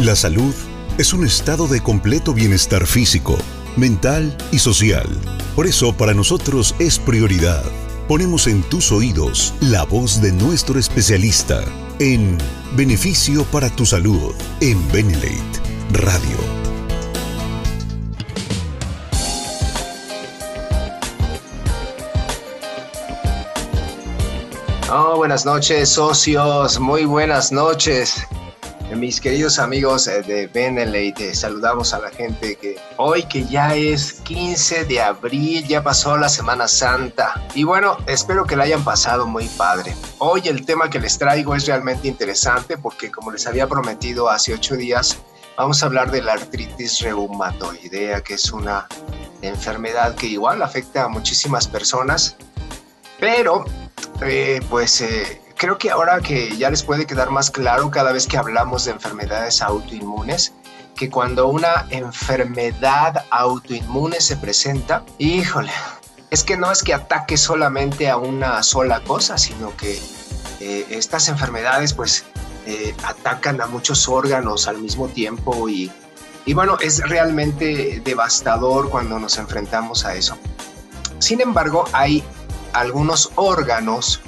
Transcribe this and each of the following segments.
La salud es un estado de completo bienestar físico, mental y social. Por eso para nosotros es prioridad. Ponemos en tus oídos la voz de nuestro especialista en Beneficio para tu Salud en Benelate Radio. Oh, buenas noches, socios. Muy buenas noches. Mis queridos amigos eh, de Benelete, saludamos a la gente que hoy que ya es 15 de abril, ya pasó la Semana Santa. Y bueno, espero que la hayan pasado muy padre. Hoy el tema que les traigo es realmente interesante porque como les había prometido hace ocho días, vamos a hablar de la artritis reumatoidea, que es una enfermedad que igual afecta a muchísimas personas, pero eh, pues... Eh, creo que ahora que ya les puede quedar más claro cada vez que hablamos de enfermedades autoinmunes, que cuando una enfermedad autoinmune se presenta, híjole, es que no es que ataque solamente a una sola cosa, sino que eh, estas enfermedades pues eh, atacan a muchos órganos al mismo tiempo y, y bueno, es realmente devastador cuando nos enfrentamos a eso. Sin embargo, hay algunos órganos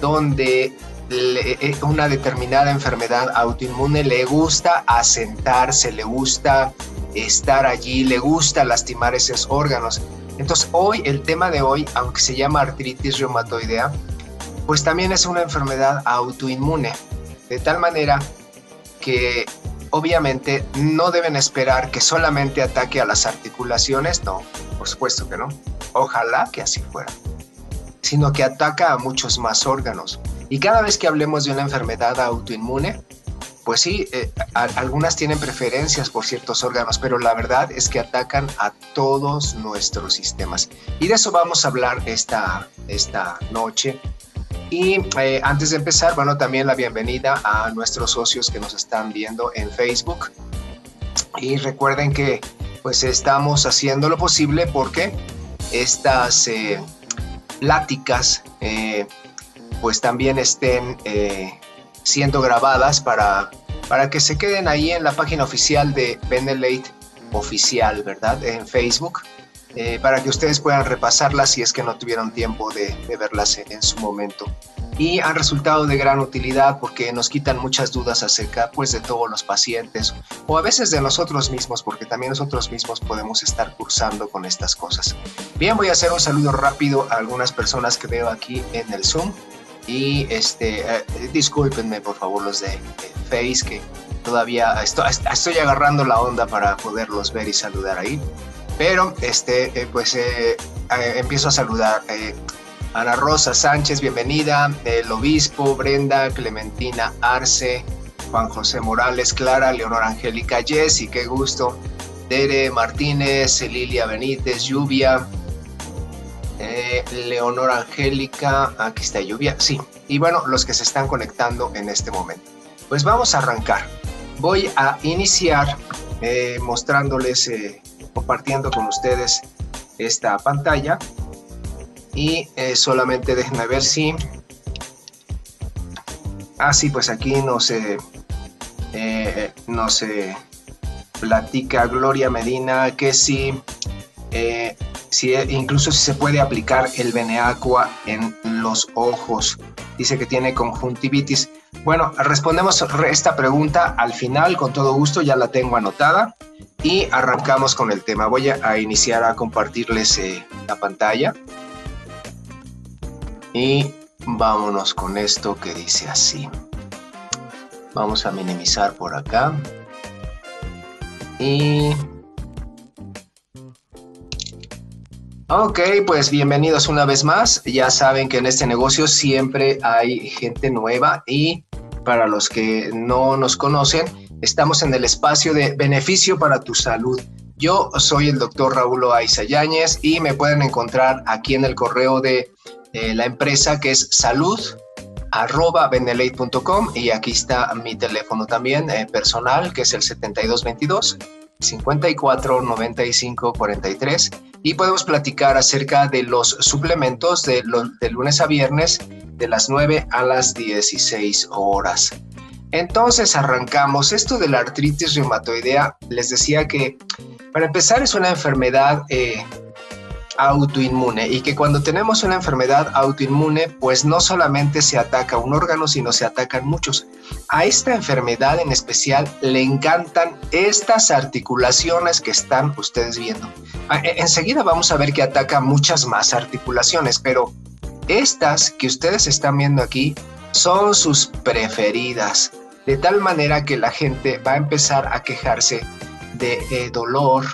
donde eh, una determinada enfermedad autoinmune le gusta asentarse, le gusta estar allí, le gusta lastimar esos órganos. Entonces hoy, el tema de hoy, aunque se llama artritis reumatoidea, pues también es una enfermedad autoinmune, de tal manera que obviamente no deben esperar que solamente ataque a las articulaciones, no, por supuesto que no, ojalá que así fuera sino que ataca a muchos más órganos. Y cada vez que hablemos de una enfermedad autoinmune, pues sí, eh, algunas tienen preferencias por ciertos órganos, pero la verdad es que atacan a todos nuestros sistemas. Y de eso vamos a hablar esta, esta noche. Y eh, antes de empezar, bueno, también la bienvenida a nuestros socios que nos están viendo en Facebook. Y recuerden que pues estamos haciendo lo posible porque estas... Eh, pláticas eh, pues también estén eh, siendo grabadas para, para que se queden ahí en la página oficial de Benelate Oficial, ¿verdad? En Facebook, eh, para que ustedes puedan repasarlas si es que no tuvieron tiempo de, de verlas en su momento y han resultado de gran utilidad porque nos quitan muchas dudas acerca pues de todos los pacientes o a veces de nosotros mismos porque también nosotros mismos podemos estar cursando con estas cosas. Bien, voy a hacer un saludo rápido a algunas personas que veo aquí en el Zoom y este eh, discúlpenme por favor los de, Face que todavía estoy, estoy, agarrando la onda para poderlos ver y saludar ahí. Pero este, eh, pues eh, empiezo a saludar. Ana Rosa Sánchez, bienvenida. El obispo, Brenda, Clementina Arce, Juan José Morales, Clara, Leonor Angélica Jessy, qué gusto. Tere Martínez, Lilia Benítez, Lluvia, eh, Leonor Angélica, aquí está Lluvia, sí. Y bueno, los que se están conectando en este momento. Pues vamos a arrancar. Voy a iniciar eh, mostrándoles, eh, compartiendo con ustedes esta pantalla. Y eh, solamente déjenme ver si ah sí pues aquí no se eh, no se platica Gloria Medina que si, eh, si incluso si se puede aplicar el Beneacqua en los ojos. Dice que tiene conjuntivitis bueno respondemos esta pregunta al final con todo gusto ya la tengo anotada y arrancamos con el tema voy a, iniciar a compartirles la pantalla y vámonos con esto que dice así. Vamos a minimizar por acá. Y... Ok, pues bienvenidos una vez más. Ya saben que en este negocio siempre hay gente nueva y para los que no nos conocen, estamos en el espacio de beneficio para tu salud. Yo soy el doctor Raúl Aiza Yáñez y me pueden encontrar aquí en el correo de la empresa que es salud arroba y aquí está mi teléfono también eh, personal que es el 7222 54 95 43 y podemos platicar acerca de los suplementos de, de lunes a viernes de las 9 a las 16 horas. Entonces arrancamos. Esto de la artritis reumatoidea, les decía que para empezar es una enfermedad eh, autoinmune y que cuando tenemos una enfermedad autoinmune, pues no solamente se ataca un órgano, sino se atacan muchos. A esta enfermedad en especial le encantan estas articulaciones que están ustedes viendo. E, enseguida vamos a ver que ataca muchas más articulaciones, pero estas que ustedes están viendo aquí son sus preferidas, de tal manera que la gente va a empezar a quejarse de eh, dolor,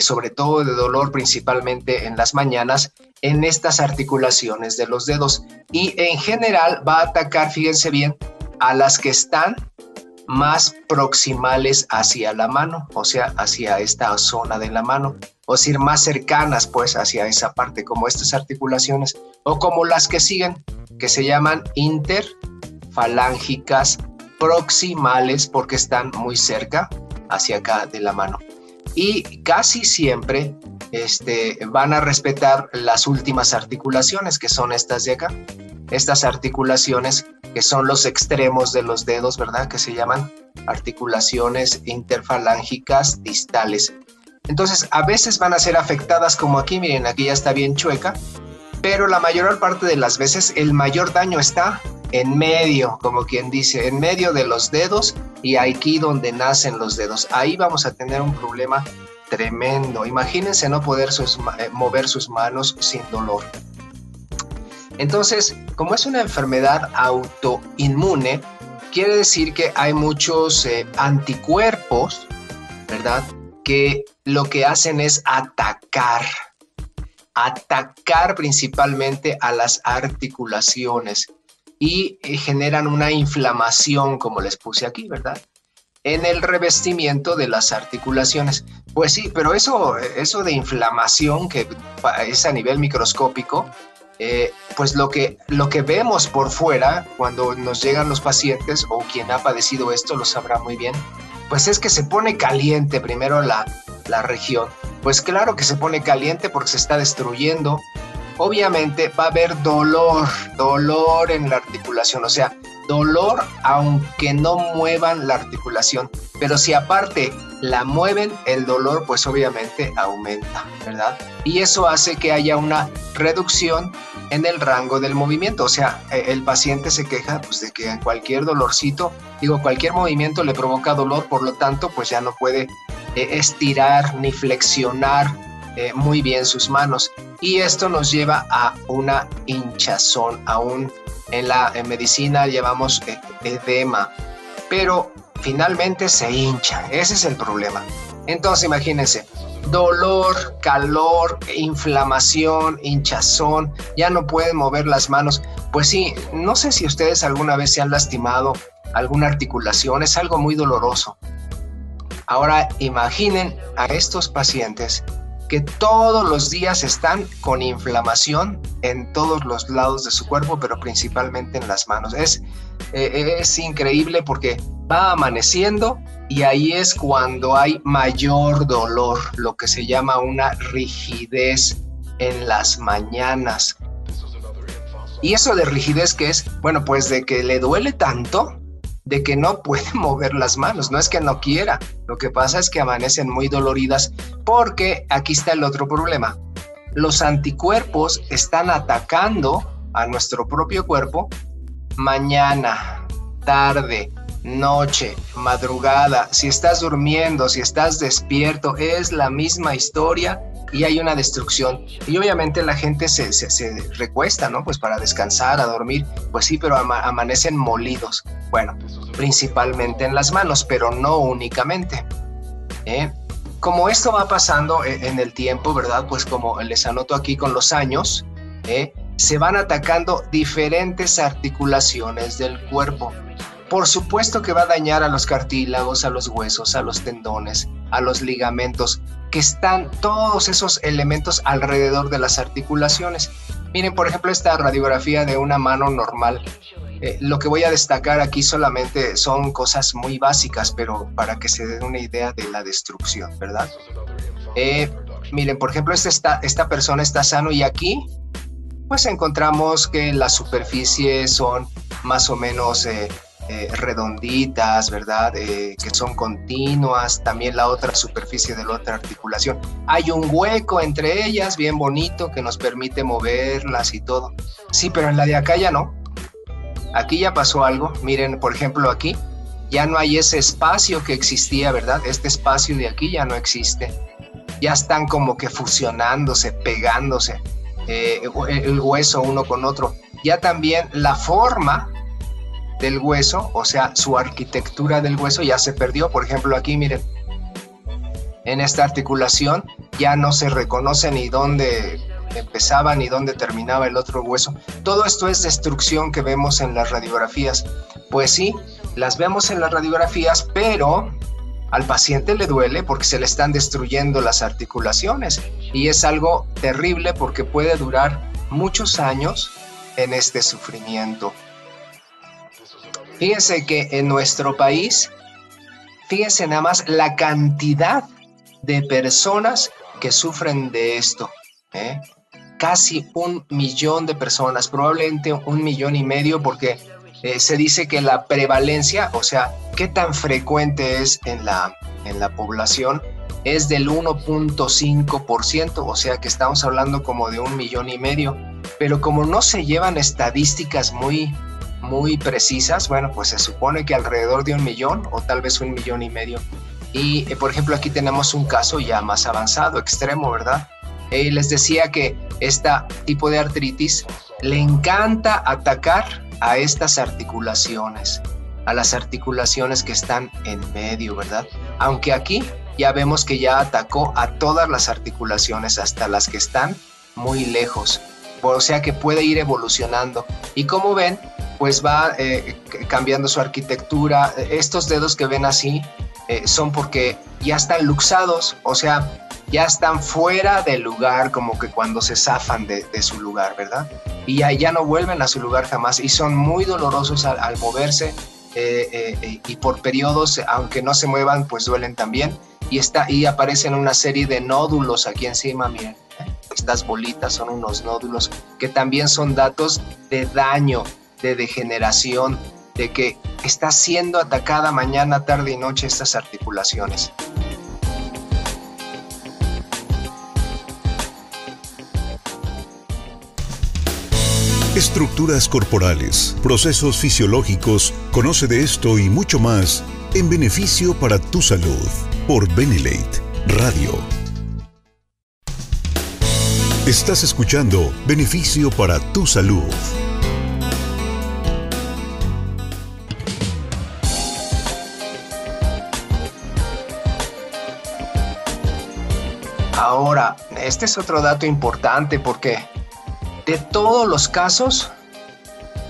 sobre todo de dolor principalmente en las mañanas, en estas articulaciones de los dedos. Y en general va a atacar, fíjense bien, a las que están más proximales hacia la mano, o sea, hacia esta zona de la mano, o decir, más cercanas pues hacia esa parte, como estas articulaciones, o como las que siguen, que se llaman interfalángicas proximales porque están muy cerca hacia acá de la mano y casi siempre este, van a respetar las últimas articulaciones, que son estas de acá. Estas articulaciones que son los extremos de los dedos, ¿verdad? Que se llaman articulaciones interfalángicas distales. Entonces, a veces van a ser afectadas como aquí, miren, aquí ya está bien chueca, pero la mayor parte de las veces el mayor daño está en medio, como quien dice, en medio de los dedos y aquí donde nacen los dedos. Ahí vamos a tener un problema tremendo. Imagínense no poder eh, mover sus manos sin dolor. Entonces, como es una enfermedad autoinmune, quiere decir que hay muchos eh, anticuerpos, ¿verdad? Que lo que hacen es atacar, atacar principalmente a las articulaciones y eh, generan una inflamación, como les puse aquí, ¿verdad? En el revestimiento de las articulaciones. Pues sí, pero eso, eso de inflamación que es a nivel microscópico, eh, pues lo que, lo que vemos por fuera cuando nos llegan los pacientes o quien ha padecido esto lo sabrá muy bien, pues es que se pone caliente primero la, la región. Pues claro que se pone caliente porque se está destruyendo obviamente va a haber dolor, dolor en la articulación, o sea, dolor aunque no muevan la articulación, pero si aparte la mueven, el dolor pues obviamente aumenta, ¿verdad? Y eso hace que haya una reducción en el rango del movimiento, o sea, e, el paciente se queja pues de que cualquier dolorcito, digo, cualquier movimiento le provoca dolor, por lo tanto pues ya no puede eh, estirar ni flexionar eh, muy bien sus manos. Y esto nos lleva a una hinchazón, aún en la medicina llevamos e, edema, pero finalmente se hincha, ese es el problema. Entonces imagínense, dolor, calor, inflamación, hinchazón, ya no pueden mover las manos. Pues sí, no sé si ustedes alguna vez se han lastimado alguna articulación, es algo muy doloroso. Ahora imaginen a estos pacientes que todos los días están con inflamación en todos los lados de su cuerpo, pero principalmente en las manos. Es, eh, es increíble porque va amaneciendo y ahí es cuando hay mayor dolor, lo que se llama una rigidez en las mañanas. Y eso de rigidez que es, bueno, pues de que le duele tanto de que no puede mover las manos, no es que no quiera, lo que pasa es que amanecen muy doloridas porque aquí está el otro problema. Los anticuerpos están atacando a nuestro propio cuerpo mañana, tarde, noche, madrugada, si estás durmiendo, si estás despierto, es la misma historia y hay una destrucción. Y obviamente la gente se, recuesta, ¿no? Pues para descansar, a dormir. Pues sí, pero amanecen molidos. Bueno, principalmente en las manos, pero no únicamente. ¿eh? Como esto va pasando e, en el tiempo, ¿verdad? Pues como les anoto aquí con los años, ¿eh? se van atacando diferentes articulaciones del cuerpo. Por supuesto que va a dañar a los cartílagos, a los huesos, a los tendones, a los ligamentos, que están todos esos elementos alrededor de las articulaciones. Miren, por ejemplo, esta radiografía de una mano normal. Eh, lo que voy a destacar aquí solamente son cosas muy básicas, pero para que se den una idea de la destrucción, ¿verdad? Eh, miren, por ejemplo, está, esta persona está sano y aquí pues encontramos que las superficies son más o menos eh, eh, redonditas, ¿verdad? Eh, que son continuas, también la otra superficie de la otra articulación. Hay un hueco entre ellas, bien bonito, que nos permite moverlas y todo. Sí, pero en la de acá ya no. Aquí ya pasó algo. Miren, por ejemplo, aquí ya no hay ese espacio que existía, ¿verdad? Este espacio de aquí ya no existe. Ya están como que fusionándose, pegándose eh, el hueso uno con otro. Ya también la forma del hueso, o sea, su arquitectura del hueso ya se perdió. Por ejemplo, aquí miren, en esta articulación ya no se reconoce ni dónde empezaba ni dónde terminaba el otro hueso. Todo esto es destrucción que vemos en las radiografías. Pues sí, las vemos en las radiografías, pero al paciente le duele porque se le están destruyendo las articulaciones y es algo terrible porque puede durar muchos años en este sufrimiento. Fíjense que en nuestro país, fíjense nada más la cantidad de personas que sufren de esto. ¿eh? Casi un millón de personas, probablemente un millón y medio, porque eh, se dice que la prevalencia, o sea, qué tan frecuente es en la, en la población, es del 1.5%, o sea que estamos hablando como de un millón y medio, pero como no se llevan estadísticas muy, muy precisas, bueno, pues se supone que alrededor de un millón o tal vez un millón y medio. Y eh, por ejemplo aquí tenemos un caso ya más avanzado, extremo, ¿verdad? Eh, les decía que este tipo de artritis le encanta atacar a estas articulaciones, a las articulaciones que están en medio, ¿verdad? Aunque aquí ya vemos que ya atacó a todas las articulaciones, hasta las que están muy lejos. O sea que puede ir evolucionando. Y como ven, pues va eh, cambiando su arquitectura. Estos dedos que ven así eh, son porque ya están luxados, o sea, ya están fuera del lugar, como que cuando se zafan de, su lugar, ¿verdad? Y ya, ya, no vuelven a su lugar jamás y son muy dolorosos al, moverse eh, y por periodos, aunque no se muevan, pues duelen también. Y, está, y aparecen una serie de nódulos aquí encima, miren. Estas bolitas son unos nódulos que también son datos de daño de degeneración, de que está siendo atacada mañana, tarde y noche estas articulaciones. Estructuras corporales, procesos fisiológicos, conoce de esto y mucho más en beneficio para tu salud por Benelate Radio. Estás escuchando Beneficio para tu salud. Ahora, este es otro dato importante porque de todos los casos,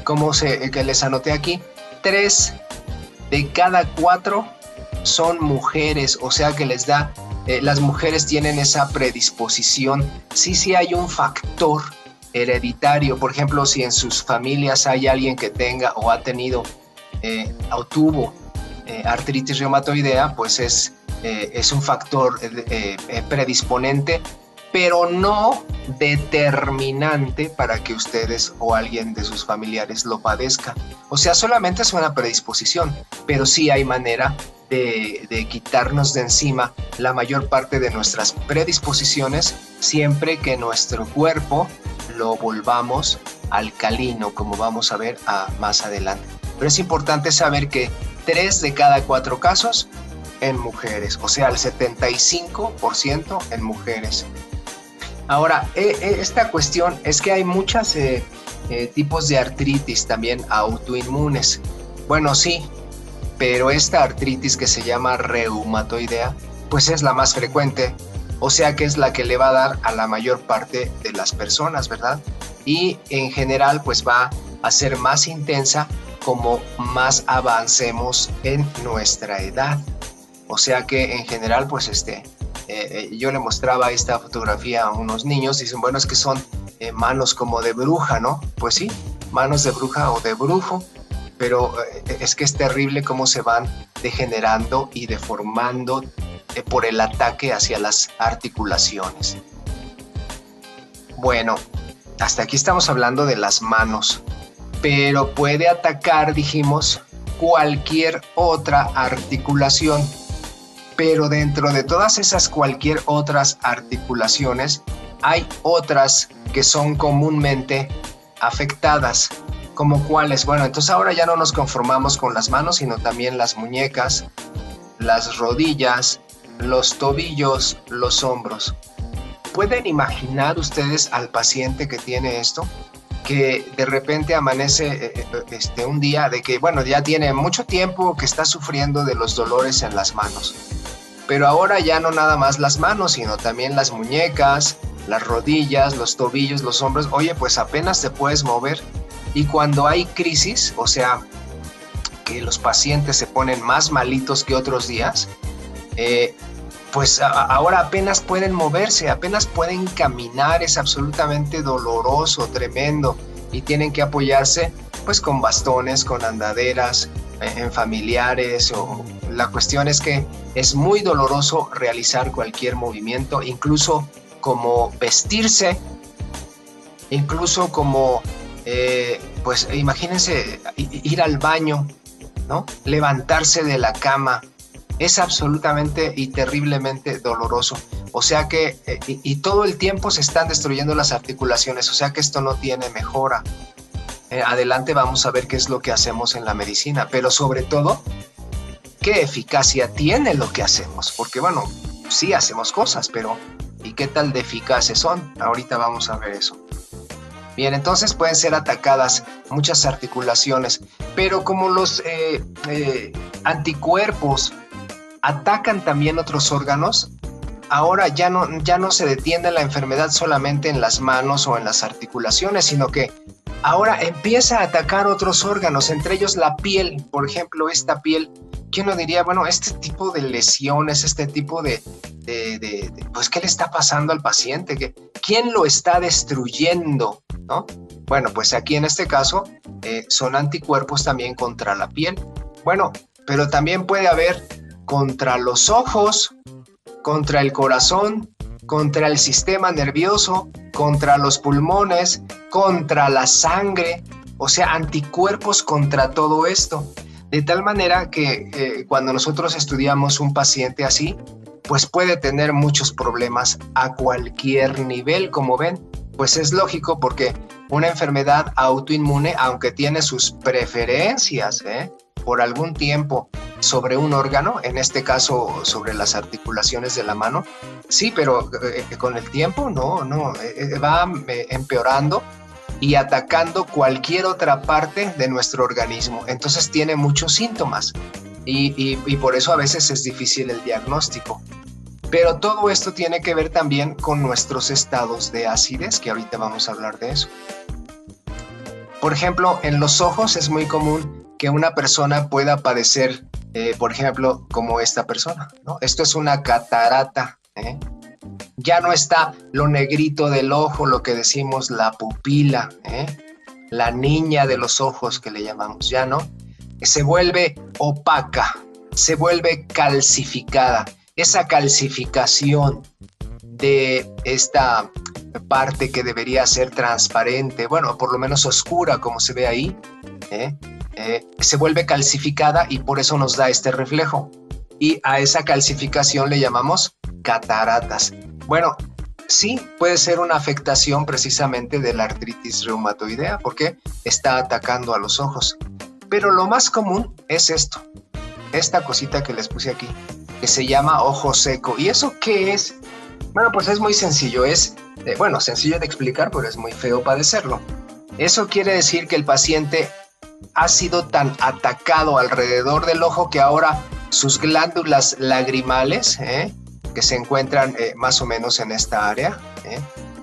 como se, que les anoté aquí, tres de cada cuatro son mujeres, o sea que les da, eh, las mujeres tienen esa predisposición. Sí, sí hay un factor hereditario, por ejemplo, si en sus familias hay alguien que tenga o ha tenido eh, o tuvo eh, artritis reumatoidea, pues es eh, es un factor eh, eh, predisponente, pero no determinante para que ustedes o alguien de sus familiares lo padezca. O sea, solamente es una predisposición, pero sí hay manera de, quitarnos de encima la mayor parte de nuestras predisposiciones siempre que nuestro cuerpo lo volvamos alcalino, como vamos a ver a, más adelante. Pero es importante saber que tres de cada cuatro casos en mujeres, o sea, el 75% en mujeres. Ahora, e, e, esta cuestión es que hay muchos eh, eh, tipos de artritis también autoinmunes. Bueno, sí, pero esta artritis que se llama reumatoidea, pues es la más frecuente, o sea que es la que le va a dar a la mayor parte de las personas, ¿verdad? Y en general, pues va a ser más intensa como más avancemos en nuestra edad. O sea que en general, pues este, eh, eh, yo le mostraba esta fotografía a unos niños, dicen, bueno, es que son eh, manos como de bruja, ¿no? Pues sí, manos de bruja o de brujo, pero es que es terrible cómo se van degenerando y deformando por el ataque hacia las articulaciones. Bueno, hasta aquí estamos hablando de las manos, pero puede atacar, dijimos, cualquier otra articulación. Pero dentro de todas esas cualquier otras articulaciones, hay otras que son comúnmente afectadas. ¿Como cuáles? Bueno, entonces ahora ya no nos conformamos con las manos, sino también las muñecas, las rodillas, los tobillos, los hombros. ¿Pueden imaginar ustedes al paciente que tiene esto? Que de repente amanece eh, eh, este, un día de que, bueno, ya tiene mucho tiempo que está sufriendo de los dolores en las manos. Pero ahora ya no nada más las manos, sino también las muñecas, las rodillas, los tobillos, los hombros. Oye, pues apenas te puedes mover. Y cuando hay crisis, o sea, que los pacientes se ponen más malitos que otros días, eh, pues ahora apenas pueden moverse, apenas pueden caminar, es absolutamente doloroso, tremendo, y tienen que apoyarse pues con bastones, con andaderas, eh, en familiares, o la cuestión es que es muy doloroso realizar cualquier movimiento, incluso como vestirse, incluso como, eh, pues imagínense ir al baño, ¿no? Levantarse de la cama, es absolutamente y terriblemente doloroso. O sea que, eh, y, todo el tiempo se están destruyendo las articulaciones, o sea que esto no tiene mejora. Eh, adelante vamos a ver qué es lo que hacemos en la medicina, pero sobre todo, qué eficacia tiene lo que hacemos, porque bueno, sí hacemos cosas, pero ¿y qué tal de eficaces son? Ahorita vamos a ver eso. Bien, entonces pueden ser atacadas muchas articulaciones, pero como los eh, anticuerpos atacan también otros órganos, ahora ya no, ya no se detiene la enfermedad solamente en las manos o en las articulaciones, sino que ahora empieza a atacar otros órganos, entre ellos la piel, por ejemplo, esta piel. ¿Quién uno diría, bueno, este tipo de lesiones, este tipo de, pues, ¿qué le está pasando al paciente? ¿Quién lo está destruyendo? ¿No? Bueno, pues aquí en este caso eh, son anticuerpos también contra la piel. Bueno, pero también puede haber contra los ojos, contra el corazón, contra el sistema nervioso, contra los pulmones, contra la sangre, o sea, anticuerpos contra todo esto. De tal manera que eh, cuando nosotros estudiamos un paciente así, pues puede tener muchos problemas a cualquier nivel, como ven. Pues es lógico porque una enfermedad autoinmune, aunque tiene sus preferencias, ¿eh? por algún tiempo sobre un órgano, en este caso sobre las articulaciones de la mano. Sí, pero eh, eh, con el tiempo no, no, eh, va empeorando y atacando cualquier otra parte de nuestro organismo. Entonces tiene muchos síntomas y, por eso a veces es difícil el diagnóstico. Pero todo esto tiene que ver también con nuestros estados de acidez, que ahorita vamos a hablar de eso. Por ejemplo, en los ojos es muy común que una persona pueda padecer, eh, por ejemplo, como esta persona. ¿no? Esto es una catarata. ¿eh? Ya no está lo negrito del ojo, lo que decimos la pupila, ¿eh? la niña de los ojos que le llamamos, ya no. Se vuelve opaca, se vuelve calcificada. Esa calcificación de esta parte que debería ser transparente, bueno, por lo menos oscura como se ve ahí, ¿eh? Eh, se vuelve calcificada y por eso nos da este reflejo. Y a esa calcificación le llamamos cataratas. Bueno, sí puede ser una afectación precisamente de la artritis reumatoidea porque está atacando a los ojos. Pero lo más común es esto, esta cosita que les puse aquí, que se llama ojo seco. ¿Y eso qué es? Bueno, pues es muy sencillo, es, eh, bueno, sencillo de explicar, pero es muy feo padecerlo. Eso quiere decir que el paciente ha sido tan atacado alrededor del ojo que ahora sus glándulas lagrimales, ¿eh? que se encuentran eh, más o menos en esta área, ¿eh?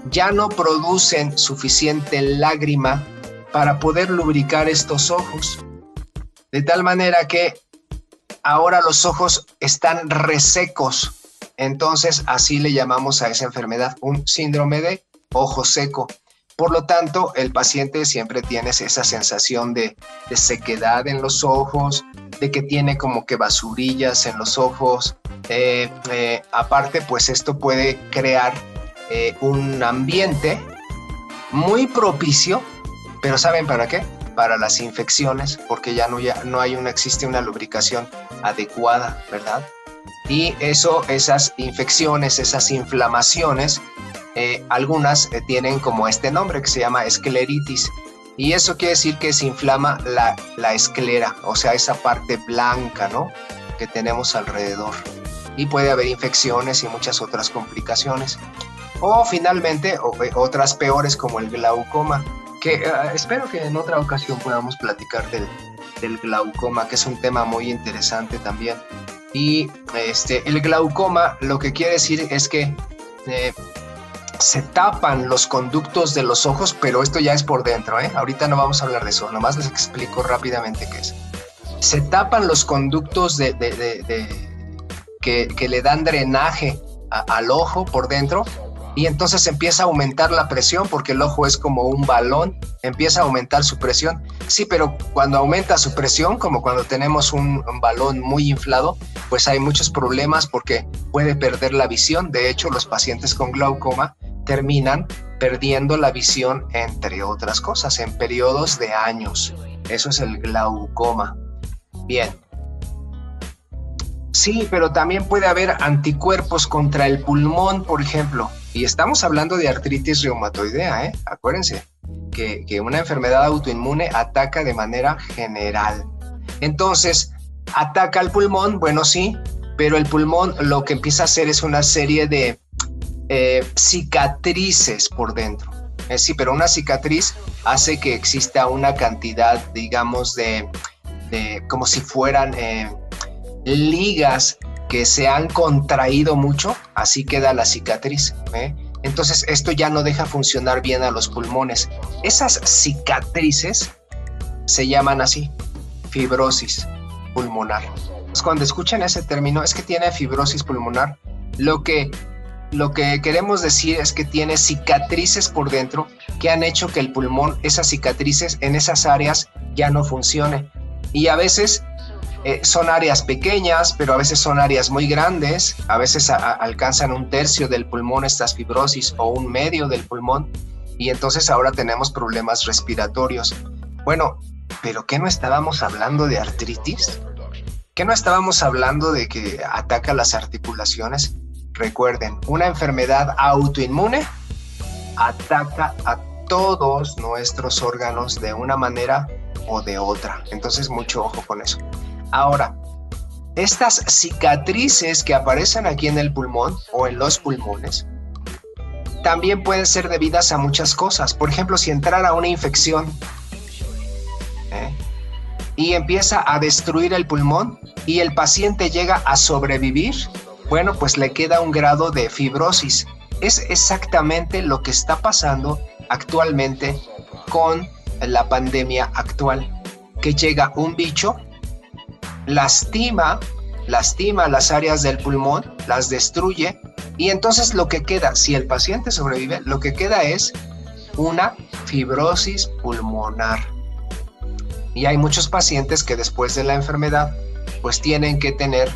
ya no producen suficiente lágrima para poder lubricar estos ojos. De tal manera que ahora los ojos están resecos. Entonces así le llamamos a esa enfermedad un síndrome de ojo seco. Por lo tanto, el paciente siempre tiene esa sensación de, sequedad en los ojos, de que tiene como que basurillas en los ojos. Eh, eh, aparte, pues esto puede crear eh, un ambiente muy propicio, pero ¿saben para qué? para las infecciones, porque ya no, ya no hay una, existe una lubricación adecuada, ¿verdad? Y eso, esas infecciones, esas inflamaciones, eh, algunas eh, tienen como este nombre que se llama escleritis. Y eso quiere decir que se inflama la, la esclera, o sea, esa parte blanca, ¿no? Que tenemos alrededor. Y puede haber infecciones y muchas otras complicaciones. O finalmente, eh, otras peores como el glaucoma, que espero que en otra ocasión podamos platicar del, del glaucoma, que es un tema muy interesante también. Y este, el glaucoma lo que quiere decir es que eh, se tapan los conductos de los ojos, pero esto ya es por dentro, ¿eh? Ahorita no vamos a hablar de eso, nomás les explico rápidamente qué es. Se tapan los conductos de, que, le dan drenaje al ojo por dentro y entonces empieza a aumentar la presión porque el ojo es como un balón, empieza a aumentar su presión. Sí, pero cuando aumenta su presión, como cuando tenemos un, balón muy inflado, pues hay muchos problemas porque puede perder la visión. De hecho, los pacientes con glaucoma terminan perdiendo la visión, entre otras cosas, en periodos de años. Eso es el glaucoma. Bien, Sí, pero también puede haber anticuerpos contra el pulmón, por ejemplo. Y estamos hablando de artritis reumatoidea, ¿eh? Acuérdense que, una enfermedad autoinmune ataca de manera general. Entonces, ataca al pulmón, bueno, sí, pero el pulmón lo que empieza a hacer es una serie de eh, cicatrices por dentro. Eh, sí, pero una cicatriz hace que exista una cantidad, digamos, de, de como si fueran ligas que se han contraído mucho, así queda la cicatriz. ¿eh? Entonces esto ya no deja funcionar bien a los pulmones. Esas cicatrices se llaman así, fibrosis pulmonar. Pues cuando escuchan ese término es que tiene fibrosis pulmonar. Lo que, lo que queremos decir es que tiene cicatrices por dentro que han hecho que el pulmón, esas cicatrices en esas áreas ya no funcione. Y a veces eh, son áreas pequeñas, pero a veces son áreas muy grandes, a veces alcanzan un tercio del pulmón estas fibrosis o un medio del pulmón, y entonces ahora tenemos problemas respiratorios. Bueno, pero ¿qué no estábamos hablando de artritis? ¿Qué no estábamos hablando de que ataca las articulaciones? Recuerden, una enfermedad autoinmune ataca a todos nuestros órganos de una manera o de otra. Entonces, mucho ojo con eso. Ahora, estas cicatrices que aparecen aquí en el pulmón o en los pulmones también pueden ser debidas a muchas cosas. Por ejemplo, si entrara una infección ¿eh? y empieza a destruir el pulmón y el paciente llega a sobrevivir, bueno, pues le queda un grado de fibrosis. Es exactamente lo que está pasando actualmente con la pandemia actual, que llega un bicho lastima, lastima las áreas del pulmón, las destruye y entonces lo que queda, si el paciente sobrevive, lo que queda es una fibrosis pulmonar. Y hay muchos pacientes que después de la enfermedad pues tienen que tener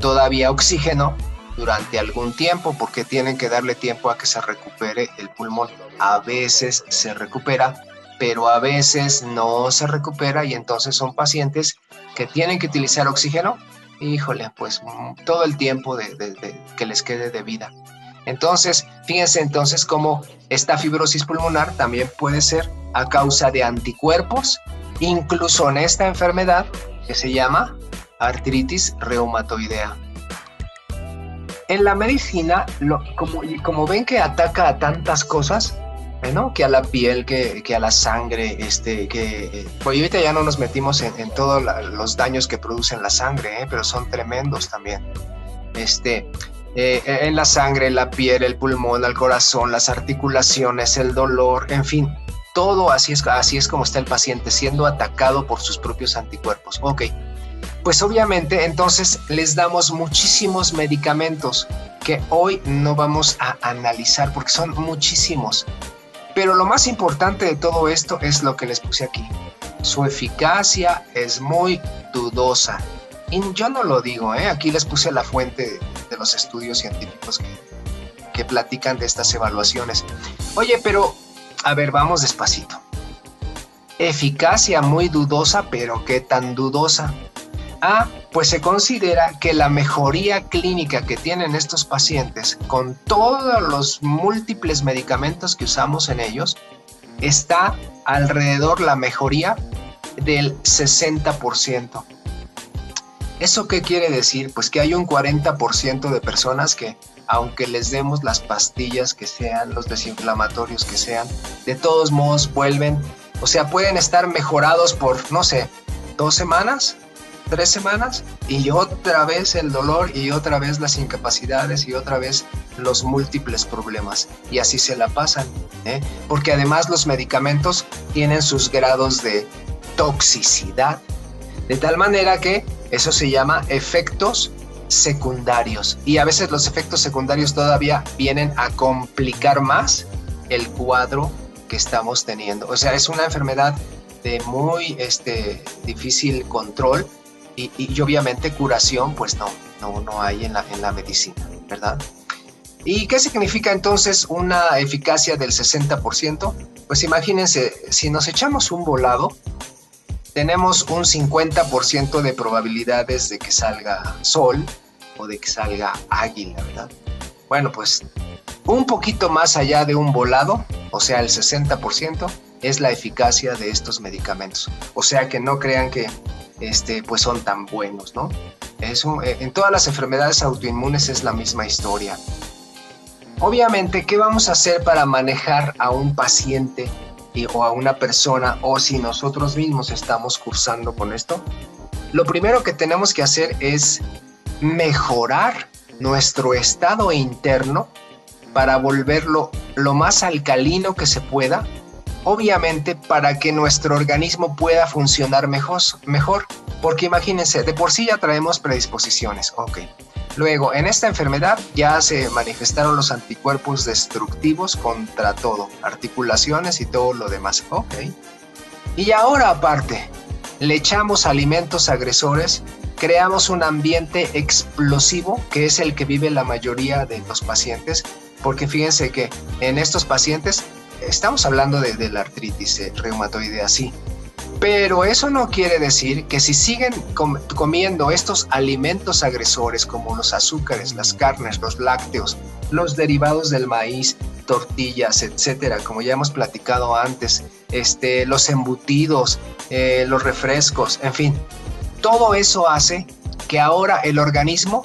todavía oxígeno durante algún tiempo porque tienen que darle tiempo a que se recupere el pulmón. A veces se recupera, pero a veces no se recupera y entonces son pacientes que tienen que utilizar oxígeno, híjole, pues todo el tiempo de, que les quede de vida. Entonces, fíjense entonces cómo esta fibrosis pulmonar también puede ser a causa de anticuerpos, incluso en esta enfermedad que se llama artritis reumatoidea. En la medicina, como, como ven que ataca a tantas cosas, que a la piel, que, a la sangre, este, que pues ahorita ya no nos metimos en, todos los daños que producen la sangre, ¿eh? pero son tremendos también. Este, eh, en la sangre, la piel, el pulmón, el corazón, las articulaciones, el dolor, en fin, todo así es, así es como está el paciente siendo atacado por sus propios anticuerpos. Ok, pues obviamente entonces les damos muchísimos medicamentos que hoy no vamos a analizar porque son muchísimos. Pero lo más importante de todo esto es lo que les puse aquí. Su eficacia es muy dudosa. Y yo no lo digo, ¿eh? aquí les puse la fuente de los estudios científicos que, que platican de estas evaluaciones. Oye, pero, a ver, vamos despacito. eficacia muy dudosa, pero ¿qué tan dudosa? Ah, pues se considera que la mejoría clínica que tienen estos pacientes con todos los múltiples medicamentos que usamos en ellos está alrededor la mejoría del 60%. ¿Eso qué quiere decir? Pues que hay un 40% de personas que, aunque les demos las pastillas que sean, los desinflamatorios que sean, de todos modos vuelven, o sea, pueden estar mejorados por, no sé, dos semanas, tres semanas, y otra vez el dolor y otra vez las incapacidades y otra vez los múltiples problemas. Y así se la pasan, ¿eh? porque además los medicamentos tienen sus grados de toxicidad, de tal manera que eso se llama efectos secundarios. Y a veces los efectos secundarios todavía vienen a complicar más el cuadro que estamos teniendo. O sea, es una enfermedad de muy este, difícil control y, obviamente curación, pues no, no, no hay en la, en la medicina, ¿verdad? ¿Y qué significa entonces una eficacia del 60%? Pues imagínense, si nos echamos un volado, tenemos un 50% de probabilidades de que salga sol o de que salga águila, ¿verdad? Bueno, pues un poquito más allá de un volado, o sea, el 60%, es la eficacia de estos medicamentos. O sea, que no crean que este, pues son tan buenos, ¿no? Es eh, en todas las enfermedades autoinmunes es la misma historia. Obviamente, ¿qué vamos a hacer para manejar a un paciente o a una persona o si nosotros mismos estamos cursando con esto, lo primero que tenemos que hacer es mejorar nuestro estado interno para volverlo lo más alcalino que se pueda, obviamente para que nuestro organismo pueda funcionar mejor, mejor porque imagínense, de por sí ya traemos predisposiciones, ok. Luego, en esta enfermedad ya se manifestaron los anticuerpos destructivos contra todo, articulaciones y todo lo demás, ok. Y ahora aparte, le echamos alimentos agresores, creamos un ambiente explosivo que es el que vive la mayoría de los pacientes, porque fíjense que en estos pacientes estamos hablando de, la artritis eh, reumatoide así, pero eso no quiere decir que si siguen comiendo estos alimentos agresores como los azúcares, las carnes, los lácteos, los derivados del maíz, tortillas, etcétera, como ya hemos platicado antes, este, los embutidos, eh, los refrescos, en fin, todo eso hace que ahora el organismo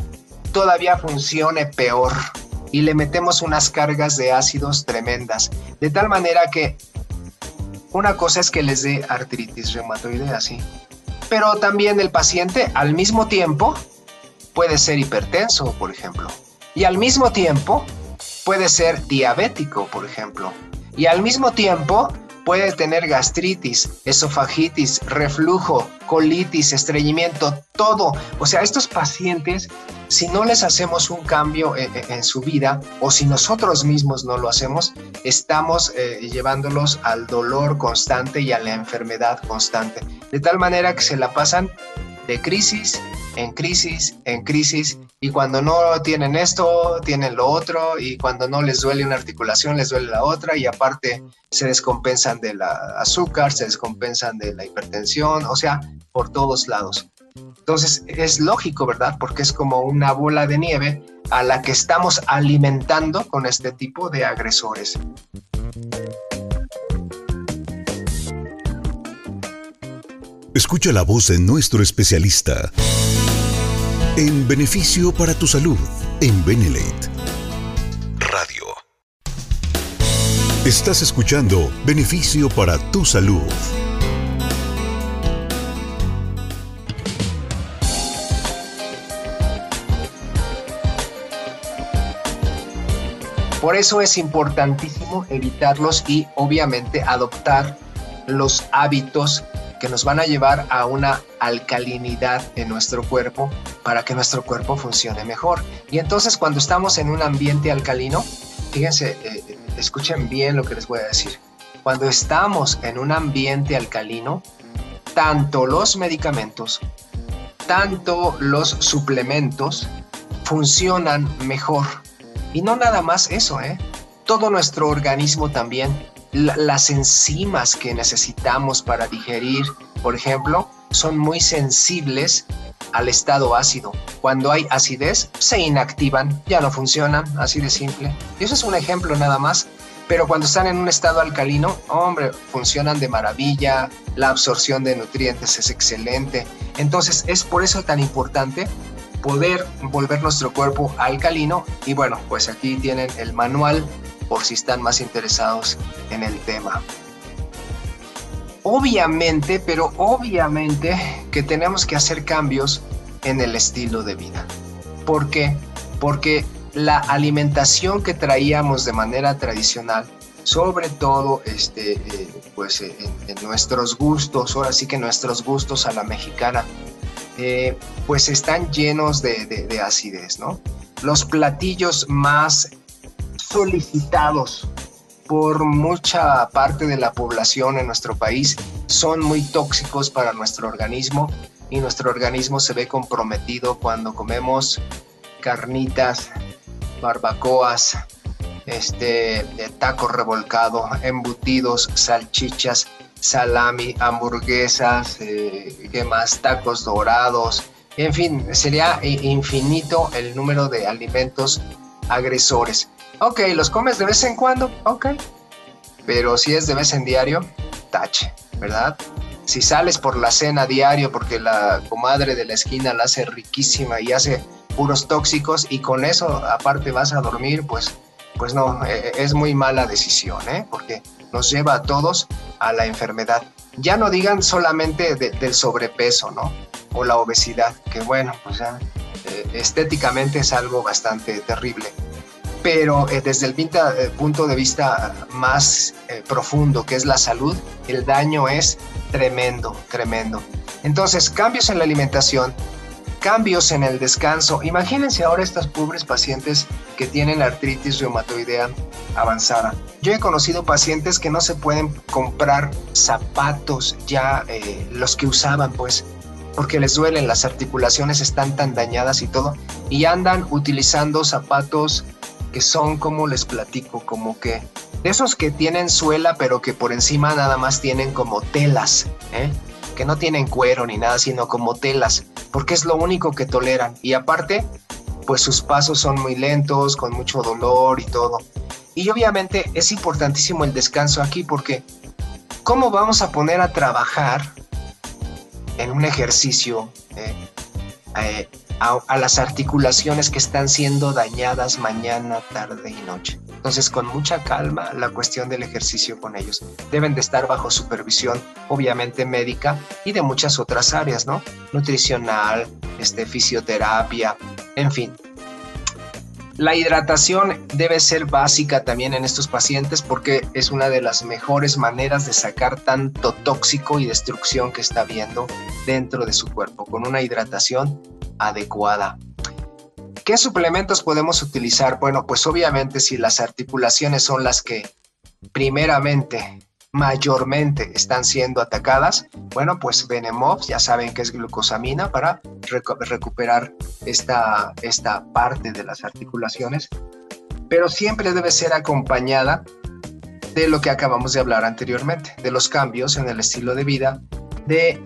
todavía funcione peor y le metemos unas cargas de ácidos tremendas, de tal manera que una cosa es que les dé artritis reumatoide así, pero también el paciente al mismo tiempo puede ser hipertenso, por ejemplo, y al mismo tiempo puede ser diabético, por ejemplo, y al mismo tiempo puede tener gastritis, esofagitis, reflujo, colitis, estreñimiento, todo. O sea, estos pacientes, si no les hacemos un cambio en, su vida o si nosotros mismos no lo hacemos, estamos eh, llevándolos al dolor constante y a la enfermedad constante. De tal manera que se la pasan de crisis en crisis, en crisis, y cuando no tienen esto, tienen lo otro, y cuando no les duele una articulación, les duele la otra, y aparte se descompensan del azúcar, se descompensan de la hipertensión, o sea, por todos lados. Entonces es lógico, ¿verdad? Porque es como una bola de nieve a la que estamos alimentando con este tipo de agresores. Escucha la voz de nuestro especialista en beneficio para tu salud en Benelate Radio. Estás escuchando Beneficio para tu salud. Por eso es importantísimo evitarlos y obviamente adoptar los hábitos que nos van a llevar a una alcalinidad en nuestro cuerpo para que nuestro cuerpo funcione mejor. Y entonces cuando estamos en un ambiente alcalino, fíjense, eh, escuchen bien lo que les voy a decir. Cuando estamos en un ambiente alcalino, tanto los medicamentos, tanto los suplementos funcionan mejor. Y no nada más eso, ¿eh? Todo nuestro organismo también las enzimas que necesitamos para digerir, por ejemplo, son muy sensibles al estado ácido. Cuando hay acidez, se inactivan, ya no funcionan, así de simple. Y eso es un ejemplo nada más. Pero cuando están en un estado alcalino, hombre, funcionan de maravilla, la absorción de nutrientes es excelente. Entonces es por eso tan importante poder volver nuestro cuerpo alcalino. Y bueno, pues aquí tienen el manual por si están más interesados en el tema. Obviamente, pero obviamente que tenemos que hacer cambios en el estilo de vida. ¿Por qué? Porque la alimentación que traíamos de manera tradicional, sobre todo este, eh, pues, eh, en, nuestros gustos, ahora sí que nuestros gustos a la mexicana, eh, pues están llenos de, de acidez, ¿no? Los platillos más solicitados por mucha parte de la población en nuestro país son muy tóxicos para nuestro organismo y nuestro organismo se ve comprometido cuando comemos carnitas, barbacoas, este, taco revolcado, embutidos, salchichas, salami, hamburguesas, eh. Tacos dorados, en fin, sería infinito el número de alimentos agresores. Ok, los comes de vez en cuando, ok, pero si es de vez en diario, tache, ¿verdad? Si sales por la cena diario porque la comadre de la esquina la hace riquísima y hace puros tóxicos y con eso aparte vas a dormir, pues, pues no, e, e, es muy mala decisión, ¿eh? porque nos lleva a todos a la enfermedad. Ya no digan solamente del sobrepeso, ¿no? O la obesidad, que bueno, pues eh, estéticamente es algo bastante terrible. Pero eh, desde el eh, punto de vista más profundo, que es la salud, el daño es tremendo, tremendo. Entonces, cambios en la alimentación, cambios en el descanso. Imagínense ahora estas pobres pacientes que tienen artritis reumatoidea avanzada. Yo he conocido pacientes que no se pueden comprar zapatos ya, eh, los que usaban, pues, porque les duelen, las articulaciones están tan dañadas y todo, y andan utilizando zapatos que son, como les platico, como que de esos que tienen suela, pero que por encima nada más tienen como telas, ¿eh? que no tienen cuero ni nada, sino como telas, porque es lo único que toleran. Y aparte, pues sus pasos son muy lentos, con mucho dolor y todo. Y obviamente es importantísimo el descanso aquí porque ¿cómo vamos a poner a trabajar en un ejercicio eh, eh, a, las articulaciones que están siendo dañadas mañana, tarde y noche. Entonces, con mucha calma, la cuestión del ejercicio con ellos. Deben de estar bajo supervisión, obviamente médica y de muchas otras áreas, ¿no? Nutricional, este, fisioterapia, en fin. La hidratación debe ser básica también en estos pacientes porque es una de las mejores maneras de sacar tanto tóxico y destrucción que está viendo dentro de su cuerpo. Con una hidratación adecuada. ¿Qué suplementos podemos utilizar? Bueno, pues obviamente si las articulaciones son las que primeramente, mayormente están siendo atacadas, bueno, pues Venemox, ya saben que es glucosamina para recuperar esta, esta parte de las articulaciones, pero siempre debe ser acompañada de lo que acabamos de hablar anteriormente, de los cambios en el estilo de vida, de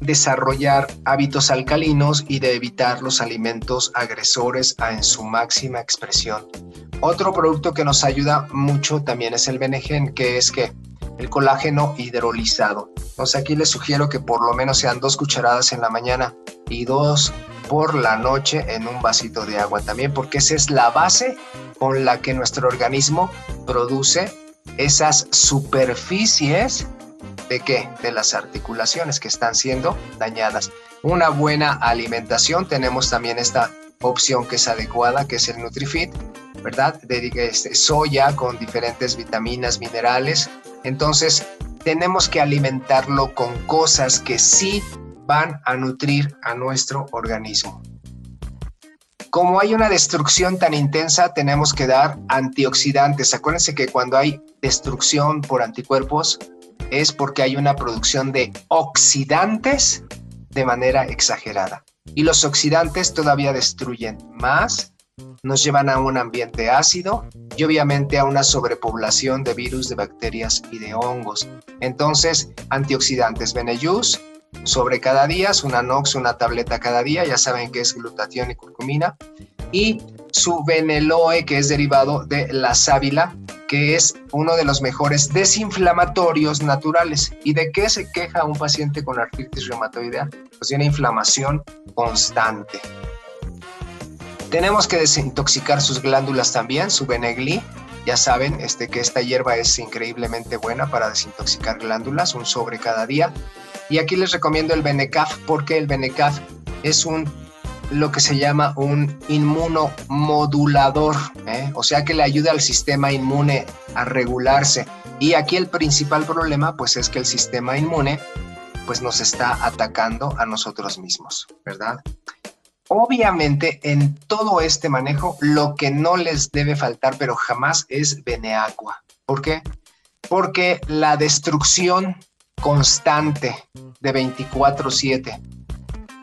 desarrollar hábitos alcalinos y de evitar los alimentos agresores en su máxima expresión. Otro producto que nos ayuda mucho también es el Benegen, que es que el colágeno hidrolizado. Entonces aquí les sugiero que por lo menos sean dos cucharadas en la mañana y dos por la noche en un vasito de agua también, porque esa es la base con la que nuestro organismo produce esas superficies ¿De qué? De las articulaciones que están siendo dañadas. Una buena alimentación, tenemos también esta opción que es adecuada, que es el NutriFit, ¿verdad? De este, soya con diferentes vitaminas, minerales. Entonces, tenemos que alimentarlo con cosas que sí van a nutrir a nuestro organismo. Como hay una destrucción tan intensa, tenemos que dar antioxidantes. Acuérdense que cuando hay destrucción por anticuerpos, es porque hay una producción de oxidantes de manera exagerada. Y los oxidantes todavía destruyen más nos llevan a un ambiente ácido y obviamente a una sobrepoblación de virus, de bacterias y de hongos. Entonces, antioxidantes, Beneyus, sobre cada día, una nox, una tableta cada día, ya saben que es glutatión y curcumina, y su Beneloe, que es derivado de la sábila, que es uno de los mejores desinflamatorios naturales. ¿Y de qué se queja un paciente con artritis reumatoidea? Pues tiene inflamación constante. Tenemos que desintoxicar sus glándulas también, su Benegli. Ya saben este, que esta hierba es increíblemente buena para desintoxicar glándulas, un sobre cada día. Y aquí les recomiendo el Benecaf porque el Benecaf es un lo que se llama un inmunomodulador, ¿eh? o sea que le ayuda al sistema inmune a regularse. Y aquí el principal problema pues es que el sistema inmune pues nos está atacando a nosotros mismos, ¿verdad? Obviamente en todo este manejo lo que no les debe faltar, pero jamás es Beneaqua. ¿Por qué? Porque la destrucción constante de 24/7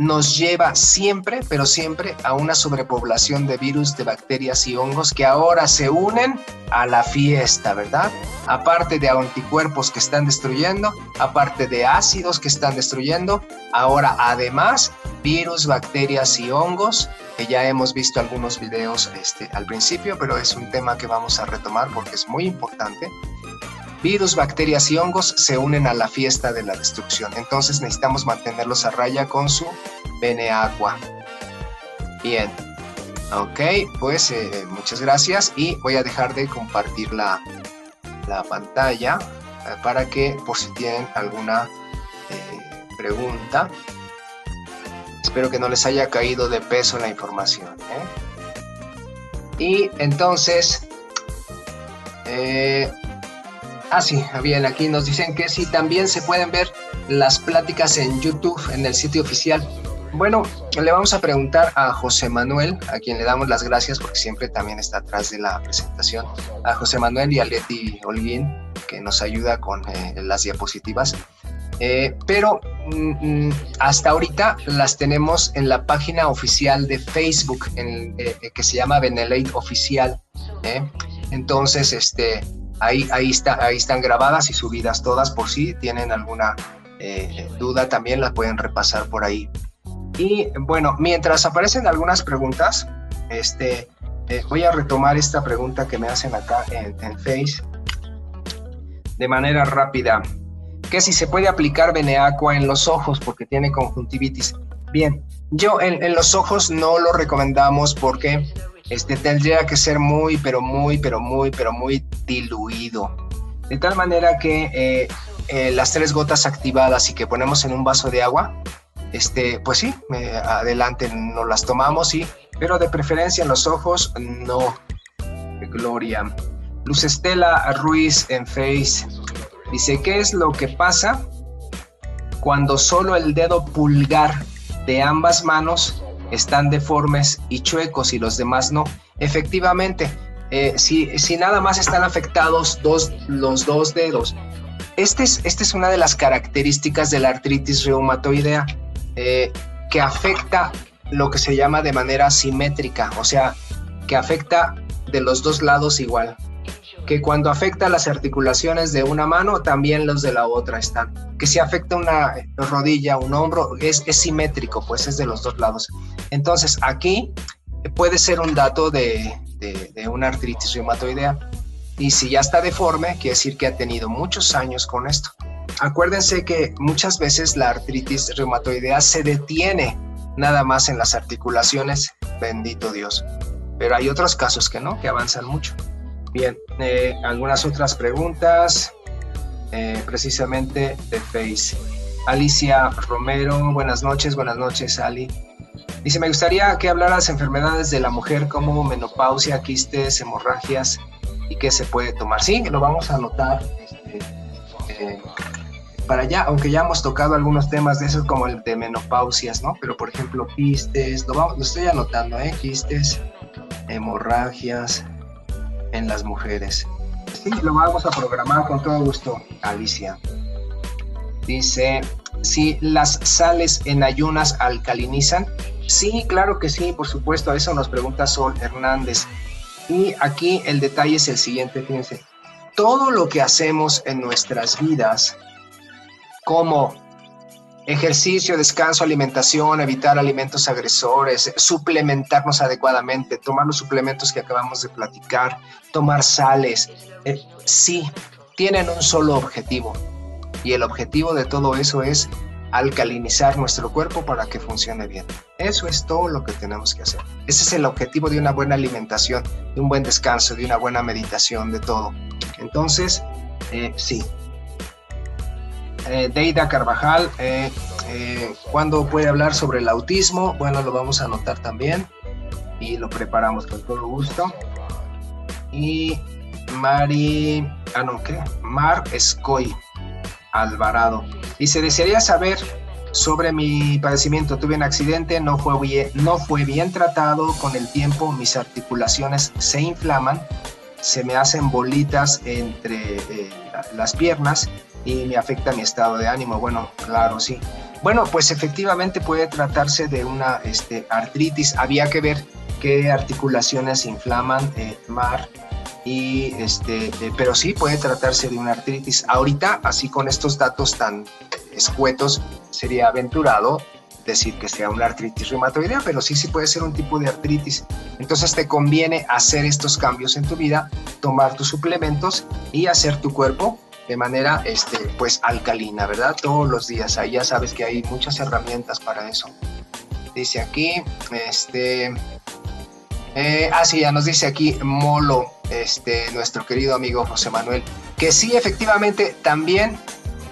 nos lleva siempre, pero siempre a una sobrepoblación de virus, de bacterias y hongos que ahora se unen a la fiesta, ¿verdad? Aparte de anticuerpos que están destruyendo, aparte de ácidos que están destruyendo, ahora además virus, bacterias y hongos, que ya hemos visto algunos videos este, al principio, pero es un tema que vamos a retomar porque es muy importante virus, bacterias y hongos se unen a la fiesta de la destrucción. Entonces necesitamos mantenerlos a raya con su Beneaqua. Bien. Ok, pues eh, muchas gracias y voy a dejar de compartir la, la pantalla eh, para que por si tienen alguna eh, pregunta. Espero que no les haya caído de peso la información. Y entonces, Ah, sí, bien, aquí nos dicen que sí, también se pueden ver las pláticas en YouTube, en el sitio oficial. Bueno, le vamos a preguntar a José Manuel, a quien le damos las gracias porque siempre también está atrás de la presentación, a José Manuel y a Leti Holguín, que nos ayuda con eh, las diapositivas. Eh, pero mm, mm, hasta ahorita las tenemos en la página oficial de Facebook, en, eh, que se llama Benelate Oficial. Entonces, este, Ahí, ahí, está, ahí están grabadas y subidas todas por si tienen alguna eh, duda también las pueden repasar por ahí. Y bueno, mientras aparecen algunas preguntas, este, eh, voy a retomar esta pregunta que me hacen acá en, Face de manera rápida. Que si se puede aplicar Beneaqua en los ojos porque tiene conjuntivitis. Bien, yo en los ojos no lo recomendamos porque este tendría que ser muy, pero muy, pero muy, pero muy diluido. De tal manera que eh, eh, las tres gotas activadas y que ponemos en un vaso de agua, este, pues sí, adelante nos las tomamos, y pero de preferencia en los ojos, no. Gloria. Luz Estela Ruiz en Face dice, ¿qué es lo que pasa cuando solo el dedo pulgar de ambas manos están deformes y chuecos y los demás no. Efectivamente, eh, si, si, nada más están afectados dos, los dos dedos, esta es, este es una de las características de la artritis reumatoidea, eh, que afecta lo que se llama de manera simétrica, o sea, que afecta de los dos lados igual que cuando afecta las articulaciones de una mano, también los de la otra están. Que si afecta una rodilla, un hombro, es, simétrico, pues es de los dos lados. Entonces, aquí puede ser un dato de, de, una artritis reumatoidea. Y si ya está deforme, quiere decir que ha tenido muchos años con esto. Acuérdense que muchas veces la artritis reumatoidea se detiene nada más en las articulaciones, bendito Dios. Pero hay otros casos que no, que avanzan mucho. Bien, eh, algunas otras preguntas, eh, precisamente de Face. Alicia Romero, buenas noches, buenas noches, Ali. Dice, me gustaría que hablaras enfermedades de la mujer como menopausia, quistes, hemorragias y qué se puede tomar. Sí, lo vamos a anotar este, eh, para allá, aunque ya hemos tocado algunos temas de esos como el de menopausias, ¿no? Pero por ejemplo, quistes, lo, vamos, lo estoy anotando, ¿eh? Quistes, hemorragias, en las mujeres. Sí, lo vamos a programar con todo gusto, Alicia. Dice, si las sales en ayunas alcalinizan, Sí, claro que sí, por supuesto, a eso nos pregunta Sol Hernández. Y aquí el detalle es el siguiente, fíjense, todo lo que hacemos en nuestras vidas, como ejercicio, descanso, alimentación, evitar alimentos agresores, suplementarnos adecuadamente, tomar los suplementos que acabamos de platicar, tomar sales, eh, sí, tienen un solo objetivo. Y el objetivo de todo eso es alcalinizar nuestro cuerpo para que funcione bien. Eso es todo lo que tenemos que hacer. Ese es el objetivo de una buena alimentación, de un buen descanso, de una buena meditación, de todo. Entonces, eh, sí. Eh, Deida Carvajal, eh, ¿cuándo puede hablar sobre el autismo? Bueno, lo vamos a anotar también y lo preparamos con todo gusto. Y Mari, ah, no, ¿qué? Mar Escoy Alvarado. Dice, desearía saber sobre mi padecimiento. Tuve un accidente, no fue, bien, no fue bien tratado. Con el tiempo mis articulaciones se inflaman, se me hacen bolitas entre eh, las piernas y me afecta mi estado de ánimo. Bueno, claro, sí. Bueno, pues efectivamente puede tratarse de una este, artritis. Había que ver qué articulaciones inflaman, eh, Mar y este, eh, pero sí puede tratarse de una artritis. Ahorita, así con estos datos tan escuetos, sería aventurado decir que sea una artritis reumatoidea, pero sí, sí puede ser un tipo de artritis. Entonces te conviene hacer estos cambios en tu vida, tomar tus suplementos y hacer tu cuerpo de manera este, pues alcalina, ¿verdad? Todos los días. Ya sabes que hay muchas herramientas para eso. Dice aquí, este, eh, ah, sí, ya nos dice aquí Molo, este, nuestro querido amigo José Manuel, que sí, efectivamente, también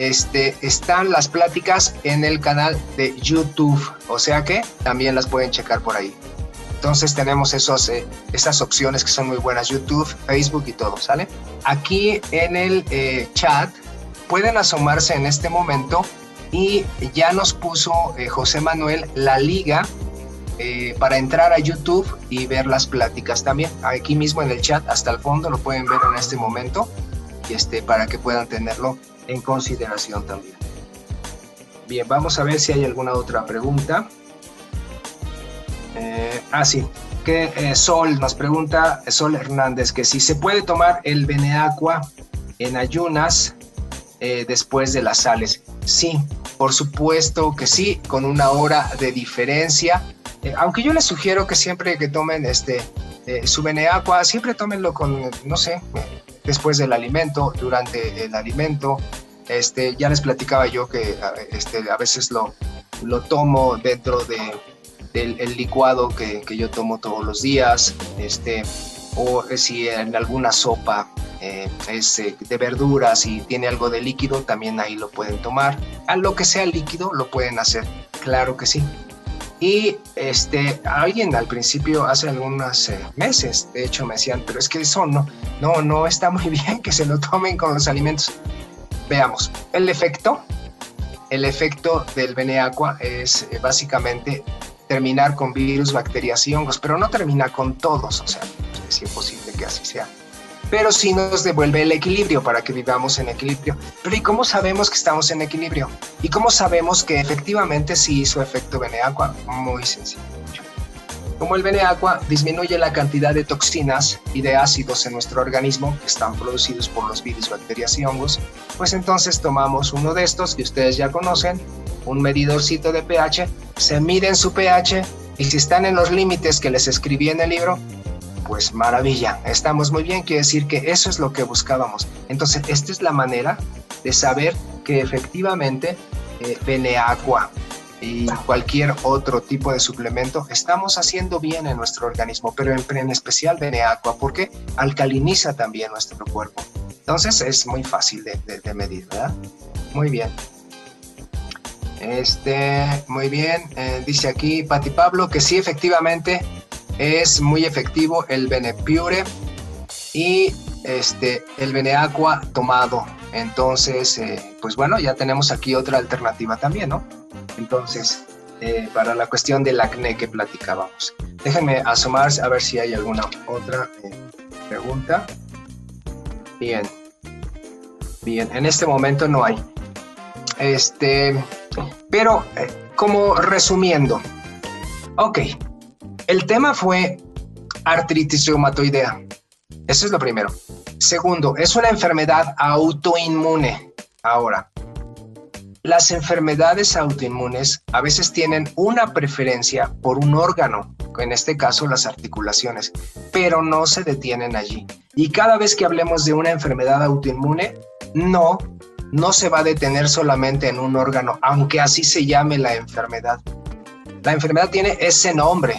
este, están las pláticas en el canal de YouTube, o sea que también las pueden checar por ahí. Entonces tenemos esos, eh, esas opciones que son muy buenas, YouTube, Facebook y todo, ¿sale? Aquí en el eh, chat pueden asomarse en este momento y ya nos puso José Manuel la liga eh, para entrar a YouTube y ver las pláticas también. Aquí mismo en el chat, hasta el fondo, lo pueden ver en este momento este, para que puedan tenerlo en consideración también. Bien, vamos a ver si hay alguna otra pregunta. Eh, ah, sí. Que eh, Sol nos pregunta, Sol Hernández, que si se puede tomar el Beneaqua en ayunas después de las sales. Sí, por supuesto que sí, con una hora de diferencia eh, aunque yo les sugiero que siempre que tomen este, eh, su Beneaqua, siempre tómenlo con, no sé, después del alimento, durante el alimento. Este, ya les platicaba yo que este, a veces lo, lo tomo dentro de, del licuado que, que, yo tomo todos los días, este, o si en alguna sopa eh, es de verduras y tiene algo de líquido, también ahí lo pueden tomar. A lo que sea líquido lo pueden hacer, claro que sí. Y este, alguien al principio, hace algunos eh, meses, de hecho, me decían, pero es que eso no, no, no está muy bien que se lo tomen con los alimentos. Veamos, el efecto, el efecto del Beneaqua es eh, básicamente terminar con virus, bacterias y hongos, pero no termina con todos, o sea, es imposible que así sea pero sí nos devuelve el equilibrio para que vivamos en equilibrio. Pero ¿y cómo sabemos que estamos en equilibrio? ¿Y cómo sabemos que efectivamente sí hizo efecto Beneaqua? Muy sencillo. Como el Beneaqua disminuye la cantidad de toxinas y de ácidos en nuestro organismo que están producidos por los virus, bacterias y hongos, pues entonces tomamos uno de estos que ustedes ya conocen, un medidorcito de pH, se miden su pH y si están en los límites que les escribí en el libro, pues maravilla, estamos muy bien, quiere decir que eso es lo que buscábamos. Entonces, esta es la manera de saber que efectivamente eh, y cualquier otro tipo de suplemento estamos haciendo bien en nuestro organismo, pero en, en especial Beneaqua, porque alcaliniza también nuestro cuerpo. Entonces, es muy fácil de, medir, ¿verdad? Muy bien. Este, muy bien, eh, dice aquí Pati Pablo que sí, efectivamente, es muy efectivo el Benepure y este, el Beneaqua tomado. Entonces, eh, pues bueno, ya tenemos aquí otra alternativa también, ¿no? Entonces, eh, para la cuestión del acné que platicábamos. Déjenme asomarse a ver si hay alguna otra eh, pregunta. Bien. Bien, en este momento no hay. Este, pero como resumiendo, Ok, el tema fue artritis reumatoidea. Eso es lo primero. Segundo, es una enfermedad autoinmune. Ahora, las enfermedades autoinmunes a veces tienen una preferencia por un órgano, en este caso las articulaciones, pero no se detienen allí. Y cada vez que hablemos de una enfermedad autoinmune, no, no se va a detener solamente en un órgano, aunque así se llame la enfermedad. La enfermedad tiene ese nombre,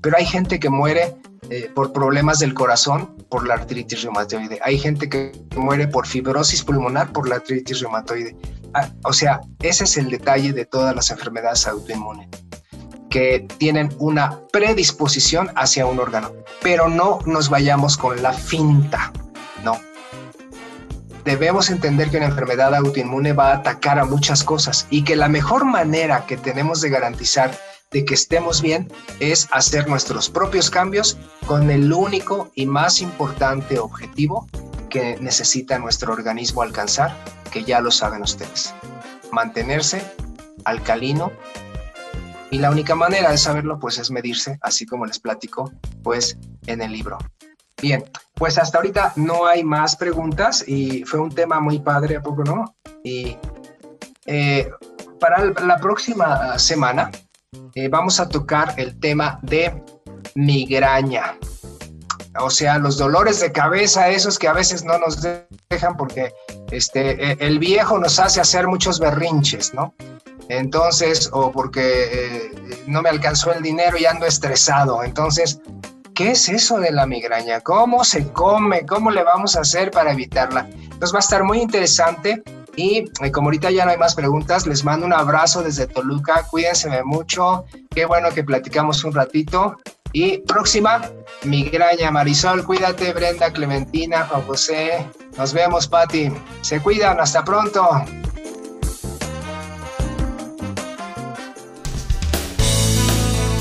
pero hay gente que muere eh, por problemas del corazón por la artritis reumatoide. Hay gente que muere por fibrosis pulmonar por la artritis reumatoide. Ah, o sea, ese es el detalle de todas las enfermedades autoinmunes, que tienen una predisposición hacia un órgano. Pero no nos vayamos con la finta, no. Debemos entender que una enfermedad autoinmune va a atacar a muchas cosas y que la mejor manera que tenemos de garantizar de que estemos bien es hacer nuestros propios cambios con el único y más importante objetivo que necesita nuestro organismo alcanzar, que ya lo saben ustedes, mantenerse alcalino y la única manera de saberlo pues es medirse, así como les platico pues en el libro. Bien, pues hasta ahorita no hay más preguntas y fue un tema muy padre, ¿a poco no? Y eh, para la próxima semana eh, vamos a tocar el tema de migraña. O sea, los dolores de cabeza, esos que a veces no nos dejan porque este, e, el viejo nos hace hacer muchos berrinches, ¿no? Entonces, o porque eh, no me alcanzó el dinero y ando estresado. Entonces, ¿qué es eso de la migraña? ¿Cómo se come? ¿Cómo le vamos a hacer para evitarla? Entonces va a estar muy interesante y eh, como ahorita ya no hay más preguntas, les mando un abrazo desde Toluca. Cuídense mucho. Qué bueno que platicamos un ratito. Y próxima, migraña. Marisol, cuídate. Brenda, Clementina, Juan José. Nos vemos, Pati. Se cuidan. Hasta pronto.